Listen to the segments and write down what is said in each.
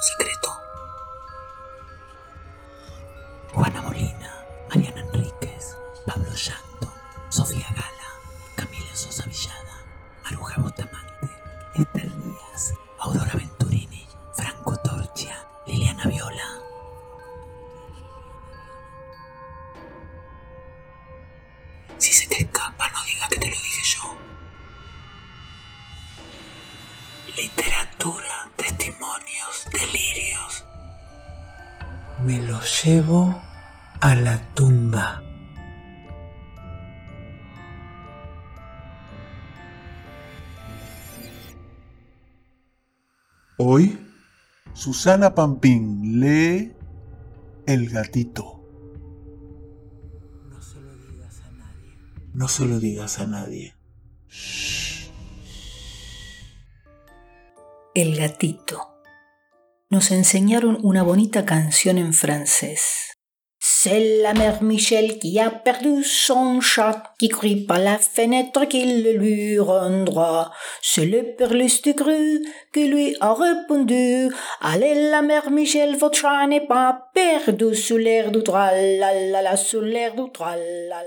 un. Llevo a la tumba. Hoy, Susana Pampín lee El gatito. No se lo digas a nadie. No se lo digas a nadie. El gatito. Nos enseñaron una bonita canción en francés. C'est la mère Michel qui a perdu son chat, qui crie par la fenêtre qu'il lui rendra. C'est le perlus cru qui lui a répondu. Allez, la mère Michel, votre chat n'est pas perdu sous l'air du la sous l'air du la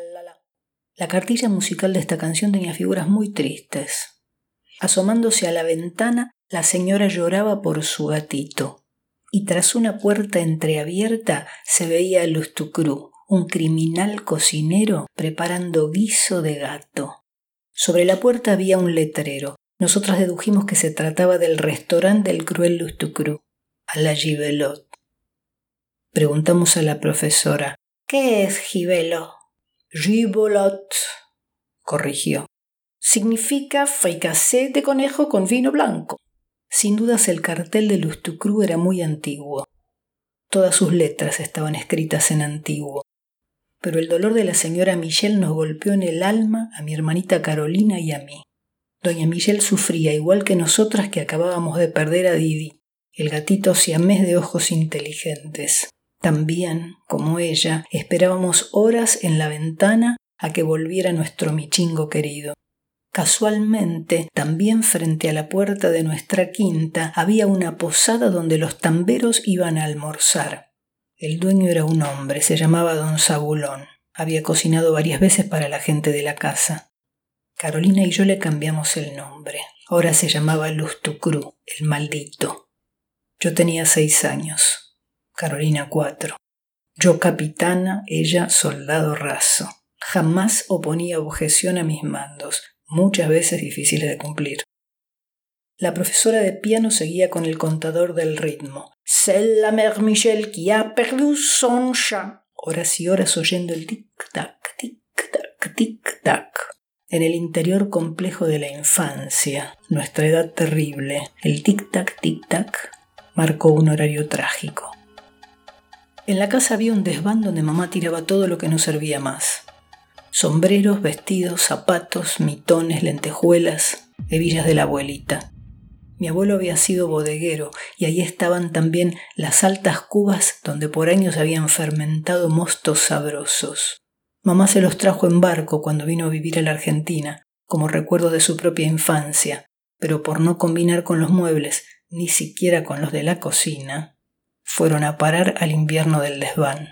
La cartilla musical de esta canción tenía figuras muy tristes. Asomándose a la ventana, la señora lloraba por su gatito y tras una puerta entreabierta se veía a Lustucru, un criminal cocinero preparando guiso de gato. Sobre la puerta había un letrero. Nosotras dedujimos que se trataba del restaurante del cruel Lustucru, a la Gibelot. Preguntamos a la profesora, ¿qué es Gibelo? Gibelot, corrigió. Significa fricassé de conejo con vino blanco. Sin dudas el cartel de Lustucru era muy antiguo. Todas sus letras estaban escritas en antiguo. Pero el dolor de la señora Michelle nos golpeó en el alma a mi hermanita Carolina y a mí. Doña Michelle sufría igual que nosotras que acabábamos de perder a Didi, el gatito siamés de ojos inteligentes. También, como ella, esperábamos horas en la ventana a que volviera nuestro michingo querido. Casualmente, también frente a la puerta de nuestra quinta había una posada donde los tamberos iban a almorzar. El dueño era un hombre, se llamaba don Zabulón. Había cocinado varias veces para la gente de la casa. Carolina y yo le cambiamos el nombre. Ahora se llamaba Lustucru, el maldito. Yo tenía seis años. Carolina cuatro. Yo capitana, ella soldado raso. Jamás oponía objeción a mis mandos muchas veces difíciles de cumplir. La profesora de piano seguía con el contador del ritmo. C'est la mère Michel qui a perdu son chat. Horas y horas oyendo el tic-tac, tic-tac, tic-tac. En el interior complejo de la infancia, nuestra edad terrible, el tic-tac, tic-tac marcó un horario trágico. En la casa había un desván donde mamá tiraba todo lo que no servía más sombreros, vestidos, zapatos, mitones, lentejuelas, hebillas de la abuelita. Mi abuelo había sido bodeguero y allí estaban también las altas cubas donde por años habían fermentado mostos sabrosos. Mamá se los trajo en barco cuando vino a vivir a la Argentina, como recuerdo de su propia infancia, pero por no combinar con los muebles, ni siquiera con los de la cocina, fueron a parar al invierno del desván.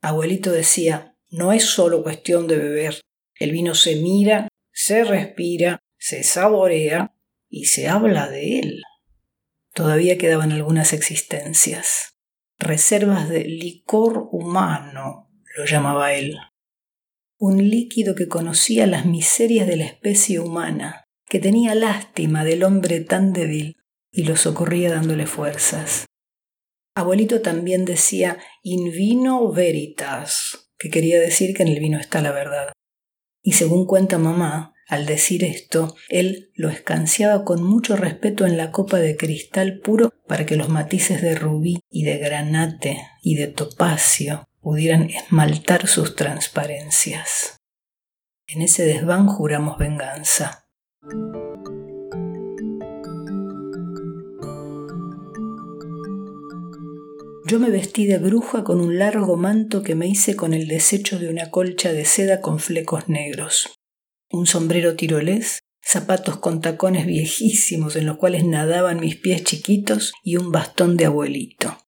Abuelito decía, no es solo cuestión de beber. El vino se mira, se respira, se saborea y se habla de él. Todavía quedaban algunas existencias. Reservas de licor humano, lo llamaba él. Un líquido que conocía las miserias de la especie humana, que tenía lástima del hombre tan débil y lo socorría dándole fuerzas. Abuelito también decía in vino veritas, que quería decir que en el vino está la verdad. Y según cuenta mamá, al decir esto, él lo escanciaba con mucho respeto en la copa de cristal puro para que los matices de rubí y de granate y de topacio pudieran esmaltar sus transparencias. En ese desván juramos venganza. Yo me vestí de bruja con un largo manto que me hice con el desecho de una colcha de seda con flecos negros, un sombrero tirolés, zapatos con tacones viejísimos en los cuales nadaban mis pies chiquitos y un bastón de abuelito.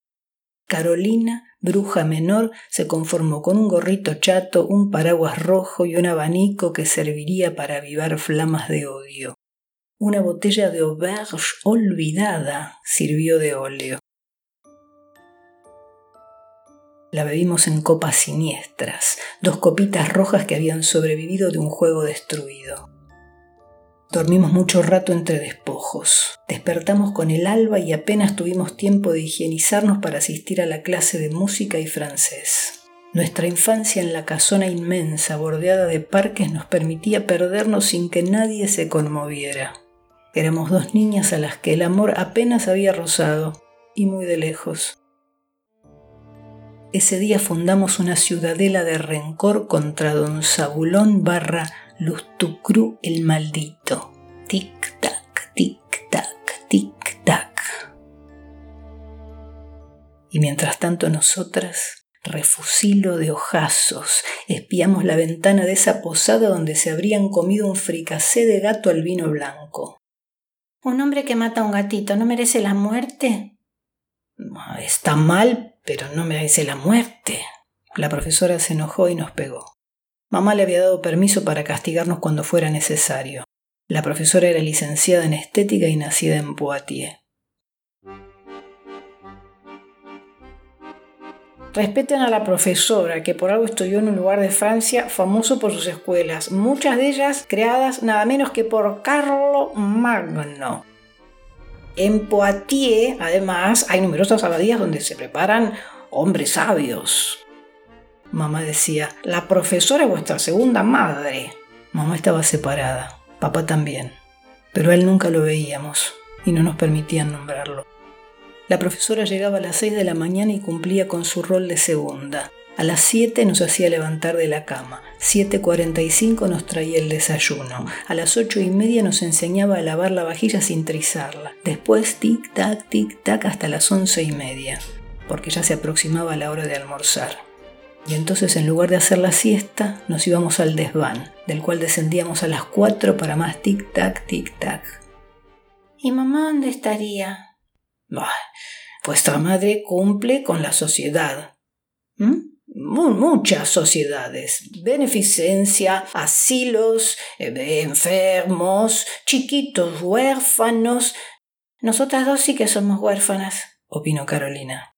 Carolina, bruja menor, se conformó con un gorrito chato, un paraguas rojo y un abanico que serviría para avivar flamas de odio. Una botella de auberge olvidada sirvió de óleo. La bebimos en copas siniestras, dos copitas rojas que habían sobrevivido de un juego destruido. Dormimos mucho rato entre despojos. Despertamos con el alba y apenas tuvimos tiempo de higienizarnos para asistir a la clase de música y francés. Nuestra infancia en la casona inmensa bordeada de parques nos permitía perdernos sin que nadie se conmoviera. Éramos dos niñas a las que el amor apenas había rozado, y muy de lejos. Ese día fundamos una ciudadela de rencor contra don Zabulón barra Lustucru el maldito. Tic-tac, tic-tac, tic-tac. Y mientras tanto nosotras, refusilo de ojazos, espiamos la ventana de esa posada donde se habrían comido un fricacé de gato al vino blanco. ¿Un hombre que mata a un gatito no merece la muerte? Está mal, pero no merece la muerte. La profesora se enojó y nos pegó. Mamá le había dado permiso para castigarnos cuando fuera necesario. La profesora era licenciada en estética y nacida en Poitiers. Respeten a la profesora, que por algo estudió en un lugar de Francia famoso por sus escuelas, muchas de ellas creadas nada menos que por Carlo Magno. En Poitiers, además, hay numerosas abadías donde se preparan hombres sabios, Mamá decía, la profesora es vuestra segunda madre. Mamá estaba separada, papá también, pero él nunca lo veíamos y no nos permitían nombrarlo. La profesora llegaba a las 6 de la mañana y cumplía con su rol de segunda. A las 7 nos hacía levantar de la cama. 7.45 nos traía el desayuno. A las ocho y media nos enseñaba a lavar la vajilla sin trizarla. Después tic-tac, tic-tac hasta las once y media, porque ya se aproximaba la hora de almorzar. Y entonces en lugar de hacer la siesta, nos íbamos al desván, del cual descendíamos a las cuatro para más tic-tac, tic-tac. ¿Y mamá dónde estaría? Bah, vuestra madre cumple con la sociedad. ¿Mm? Muchas sociedades, beneficencia, asilos, eh, enfermos, chiquitos huérfanos. Nosotras dos sí que somos huérfanas, opinó Carolina.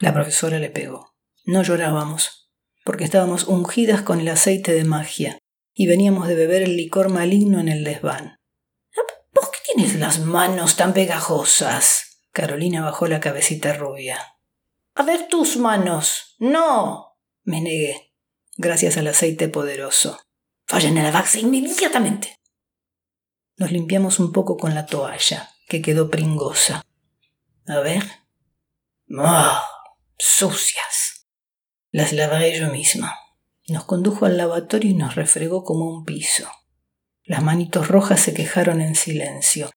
La profesora le pegó. No llorábamos porque estábamos ungidas con el aceite de magia y veníamos de beber el licor maligno en el desván. ¿Por qué tienes las manos tan pegajosas? Carolina bajó la cabecita rubia. A ver tus manos. No. Me negué, gracias al aceite poderoso. Vayan a lavarse inmediatamente. Nos limpiamos un poco con la toalla, que quedó pringosa. A ver. ¡Ah! Sucias. Las lavaré yo misma. Nos condujo al lavatorio y nos refregó como un piso. Las manitos rojas se quejaron en silencio.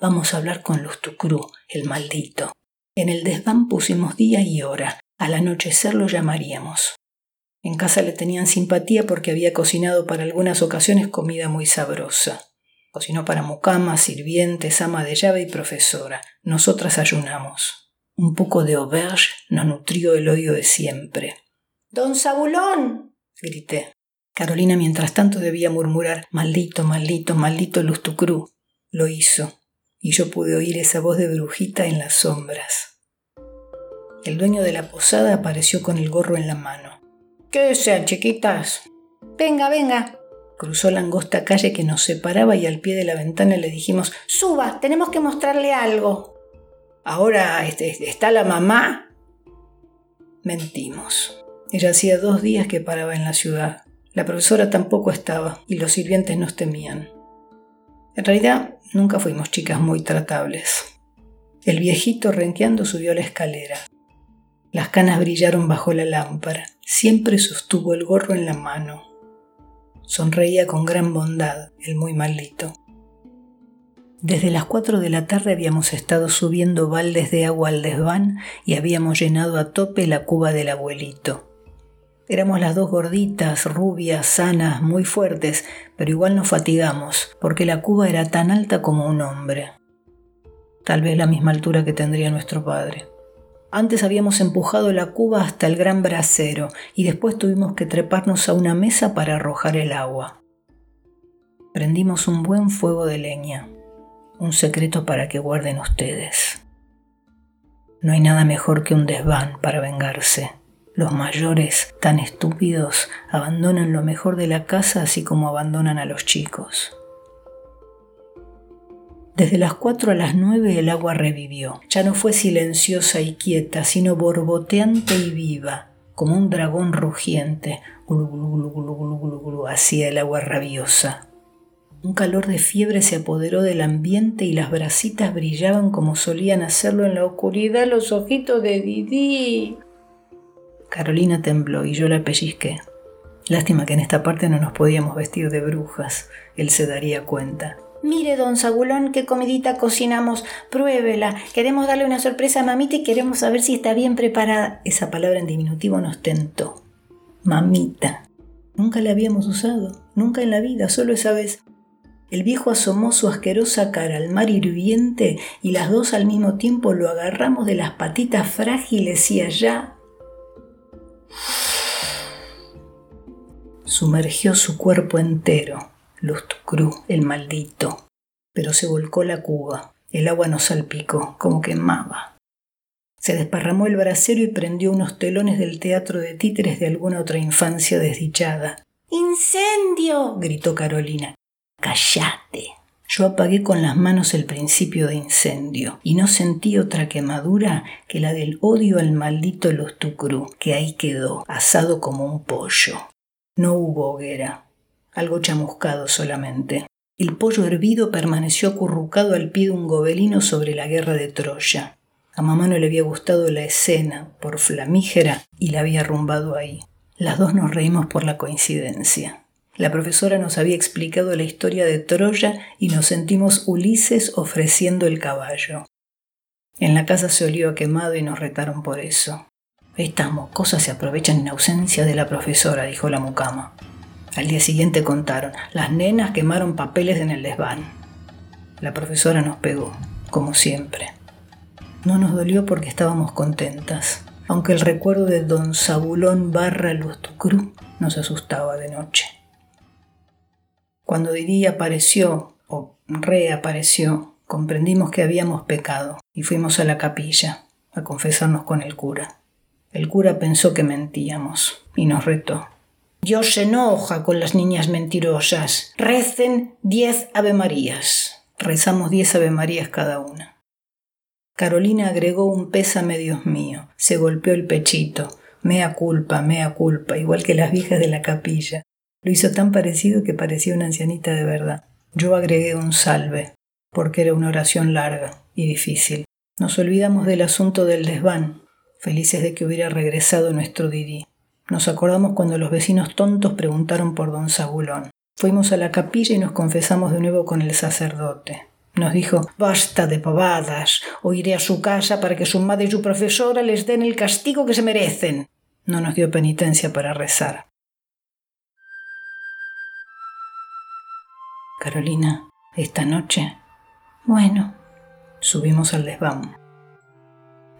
Vamos a hablar con Lustucru, el maldito. En el desván pusimos día y hora. Al anochecer lo llamaríamos. En casa le tenían simpatía porque había cocinado para algunas ocasiones comida muy sabrosa. Cocinó para mucamas, sirvientes, ama de llave y profesora. Nosotras ayunamos. Un poco de auberge nos nutrió el odio de siempre. Don Zabulón. grité. Carolina mientras tanto debía murmurar Maldito, maldito, maldito Lustucru. Lo hizo, y yo pude oír esa voz de brujita en las sombras. El dueño de la posada apareció con el gorro en la mano. ¿Qué sean, chiquitas? Venga, venga. Cruzó la angosta calle que nos separaba y al pie de la ventana le dijimos Suba, tenemos que mostrarle algo. Ahora este, está la mamá. Mentimos. Ella hacía dos días que paraba en la ciudad. La profesora tampoco estaba y los sirvientes nos temían. En realidad, nunca fuimos chicas muy tratables. El viejito renqueando subió la escalera. Las canas brillaron bajo la lámpara. Siempre sostuvo el gorro en la mano. Sonreía con gran bondad el muy maldito. Desde las cuatro de la tarde habíamos estado subiendo baldes de agua al desván y habíamos llenado a tope la cuba del abuelito. Éramos las dos gorditas, rubias, sanas, muy fuertes, pero igual nos fatigamos, porque la cuba era tan alta como un hombre. Tal vez la misma altura que tendría nuestro padre. Antes habíamos empujado la cuba hasta el gran brasero y después tuvimos que treparnos a una mesa para arrojar el agua. Prendimos un buen fuego de leña, un secreto para que guarden ustedes. No hay nada mejor que un desván para vengarse. Los mayores, tan estúpidos, abandonan lo mejor de la casa así como abandonan a los chicos. Desde las cuatro a las nueve el agua revivió. Ya no fue silenciosa y quieta, sino borboteante y viva, como un dragón rugiente. hacía el agua rabiosa. Un calor de fiebre se apoderó del ambiente y las brasitas brillaban como solían hacerlo en la oscuridad los ojitos de Didi. Carolina tembló y yo la pellizqué. Lástima que en esta parte no nos podíamos vestir de brujas. Él se daría cuenta. Mire, don Sagulón, qué comidita cocinamos. Pruébela. Queremos darle una sorpresa a mamita y queremos saber si está bien preparada. Esa palabra en diminutivo nos tentó. Mamita. Nunca la habíamos usado. Nunca en la vida, solo esa vez. El viejo asomó su asquerosa cara al mar hirviente y las dos al mismo tiempo lo agarramos de las patitas frágiles y allá Sumergió su cuerpo entero, Lustucru, el maldito, pero se volcó la cuba. El agua nos salpicó, como quemaba. Se desparramó el brasero y prendió unos telones del teatro de títeres de alguna otra infancia desdichada. ¡Incendio! gritó Carolina. ¡Cállate! Yo apagué con las manos el principio de incendio y no sentí otra quemadura que la del odio al maldito Lustucru, que ahí quedó, asado como un pollo. No hubo hoguera, algo chamuscado solamente. El pollo hervido permaneció acurrucado al pie de un gobelino sobre la guerra de Troya. A mamá no le había gustado la escena por flamígera y la había arrumbado ahí. Las dos nos reímos por la coincidencia. La profesora nos había explicado la historia de Troya y nos sentimos Ulises ofreciendo el caballo. En la casa se olió a quemado y nos retaron por eso. Estas mocosas se aprovechan en ausencia de la profesora, dijo la mucama. Al día siguiente contaron, las nenas quemaron papeles en el desván. La profesora nos pegó, como siempre. No nos dolió porque estábamos contentas, aunque el recuerdo de don Sabulón barra Lustucru nos asustaba de noche. Cuando Didi apareció, o reapareció, comprendimos que habíamos pecado y fuimos a la capilla a confesarnos con el cura. El cura pensó que mentíamos y nos retó. Dios se enoja con las niñas mentirosas. Recen diez avemarías. Rezamos diez avemarías cada una. Carolina agregó un pésame, Dios mío. Se golpeó el pechito. Mea culpa, mea culpa, igual que las viejas de la capilla. Lo hizo tan parecido que parecía una ancianita de verdad. Yo agregué un salve, porque era una oración larga y difícil. Nos olvidamos del asunto del desván, felices de que hubiera regresado nuestro Didi. Nos acordamos cuando los vecinos tontos preguntaron por don Sagulón. Fuimos a la capilla y nos confesamos de nuevo con el sacerdote. Nos dijo, basta de pavadas, o iré a su casa para que su madre y su profesora les den el castigo que se merecen. No nos dio penitencia para rezar. Carolina, esta noche. Bueno, subimos al desván.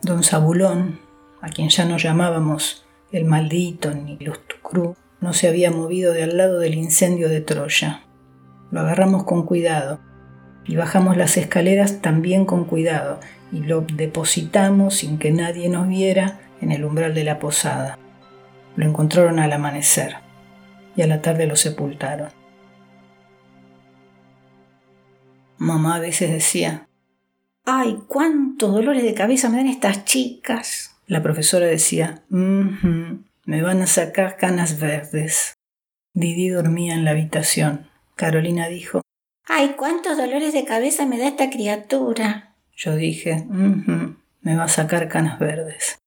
Don Sabulón, a quien ya no llamábamos el maldito ni Lustucru, no se había movido de al lado del incendio de Troya. Lo agarramos con cuidado y bajamos las escaleras también con cuidado y lo depositamos sin que nadie nos viera en el umbral de la posada. Lo encontraron al amanecer y a la tarde lo sepultaron. Mamá a veces decía, ¡ay, cuántos dolores de cabeza me dan estas chicas! La profesora decía, me van a sacar canas verdes. Didi dormía en la habitación. Carolina dijo, ¡ay, cuántos dolores de cabeza me da esta criatura! Yo dije, me va a sacar canas verdes.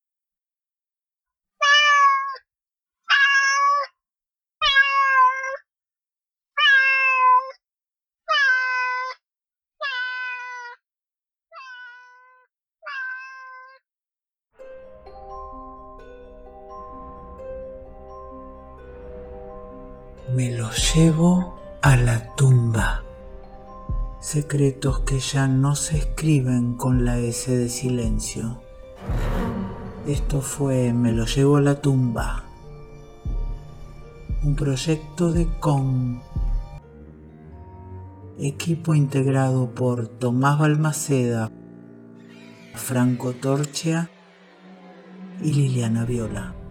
Llevo a la tumba. Secretos que ya no se escriben con la S de silencio. Esto fue Me lo llevo a la tumba. Un proyecto de Con. Equipo integrado por Tomás Balmaceda, Franco Torchia y Liliana Viola.